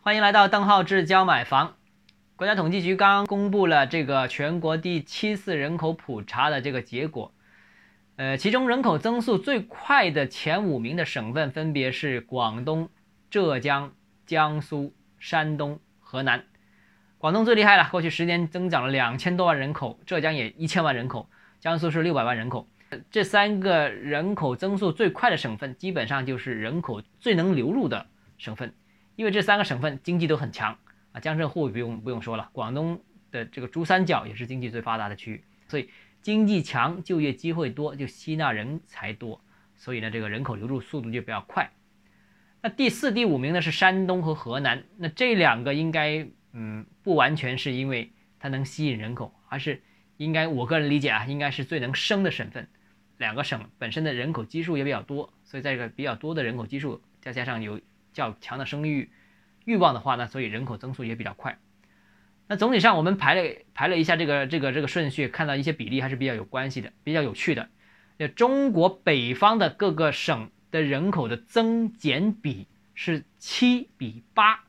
欢迎来到邓浩志教买房。国家统计局刚公布了这个全国第七次人口普查的这个结果，呃，其中人口增速最快的前五名的省份分别是广东、浙江、江苏、山东、河南。广东最厉害了，过去十年增长了两千多万人口，浙江也一千万人口，江苏是六百万人口。这三个人口增速最快的省份，基本上就是人口最能流入的省份，因为这三个省份经济都很强啊。江浙沪不用不用说了，广东的这个珠三角也是经济最发达的区域，所以经济强，就业机会多，就吸纳人才多，所以呢，这个人口流入速度就比较快。那第四、第五名呢是山东和河南，那这两个应该嗯不完全是因为它能吸引人口，而是应该我个人理解啊，应该是最能生的省份。两个省本身的人口基数也比较多，所以在这个比较多的人口基数，再加上有较强的生育欲望的话呢，所以人口增速也比较快。那总体上我们排了排了一下这个这个这个顺序，看到一些比例还是比较有关系的，比较有趣的。那中国北方的各个省的人口的增减比是七比八，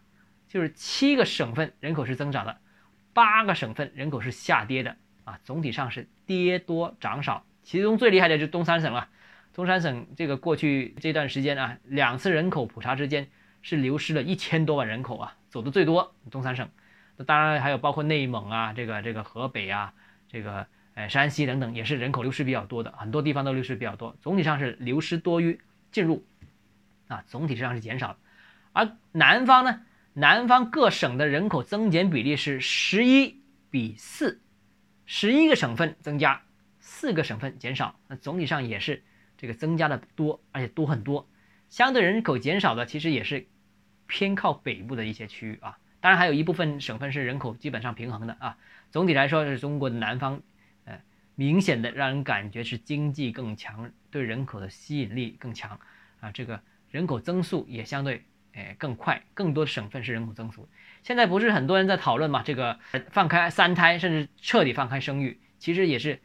就是七个省份人口是增长的，八个省份人口是下跌的啊，总体上是跌多涨少。其中最厉害的就是东三省了，东三省这个过去这段时间啊，两次人口普查之间是流失了一千多万人口啊，走的最多东三省。那当然还有包括内蒙啊，这个这个河北啊，这个呃山西等等，也是人口流失比较多的，很多地方都流失比较多。总体上是流失多于进入，啊，总体上是减少。而南方呢，南方各省的人口增减比例是十一比四，十一个省份增加。四个省份减少，那总体上也是这个增加的多，而且多很多。相对人口减少的，其实也是偏靠北部的一些区域啊。当然还有一部分省份是人口基本上平衡的啊。总体来说，是中国的南方，呃，明显的让人感觉是经济更强，对人口的吸引力更强啊。这个人口增速也相对诶更快，更多省份是人口增速。现在不是很多人在讨论嘛？这个放开三胎，甚至彻底放开生育，其实也是。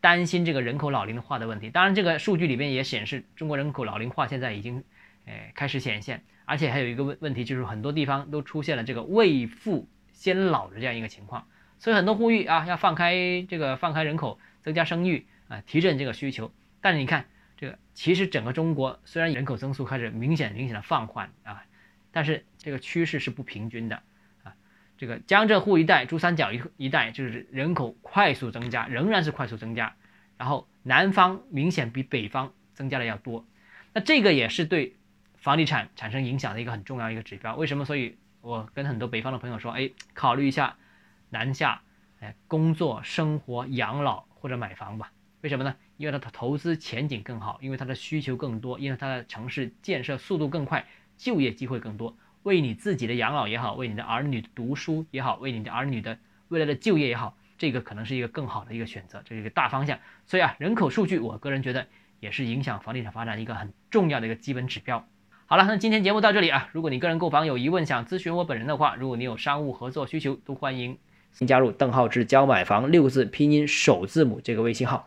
担心这个人口老龄化的问题，当然这个数据里面也显示，中国人口老龄化现在已经，诶开始显现，而且还有一个问问题，就是很多地方都出现了这个未富先老的这样一个情况，所以很多呼吁啊，要放开这个放开人口，增加生育啊，提振这个需求。但是你看这个，其实整个中国虽然人口增速开始明显明显的放缓啊，但是这个趋势是不平均的。这个江浙沪一带、珠三角一一带就是人口快速增加，仍然是快速增加，然后南方明显比北方增加的要多，那这个也是对房地产产生影响的一个很重要一个指标。为什么？所以我跟很多北方的朋友说，哎，考虑一下南下，哎，工作、生活、养老或者买房吧。为什么呢？因为它的投资前景更好，因为它的需求更多，因为它的城市建设速度更快，就业机会更多。为你自己的养老也好，为你的儿女读书也好，为你的儿女的未来的就业也好，这个可能是一个更好的一个选择，这是一个大方向。所以啊，人口数据，我个人觉得也是影响房地产发展一个很重要的一个基本指标。好了，那今天节目到这里啊，如果你个人购房有疑问，想咨询我本人的话，如果你有商务合作需求，都欢迎新加入邓浩志教买房六个字拼音首字母这个微信号。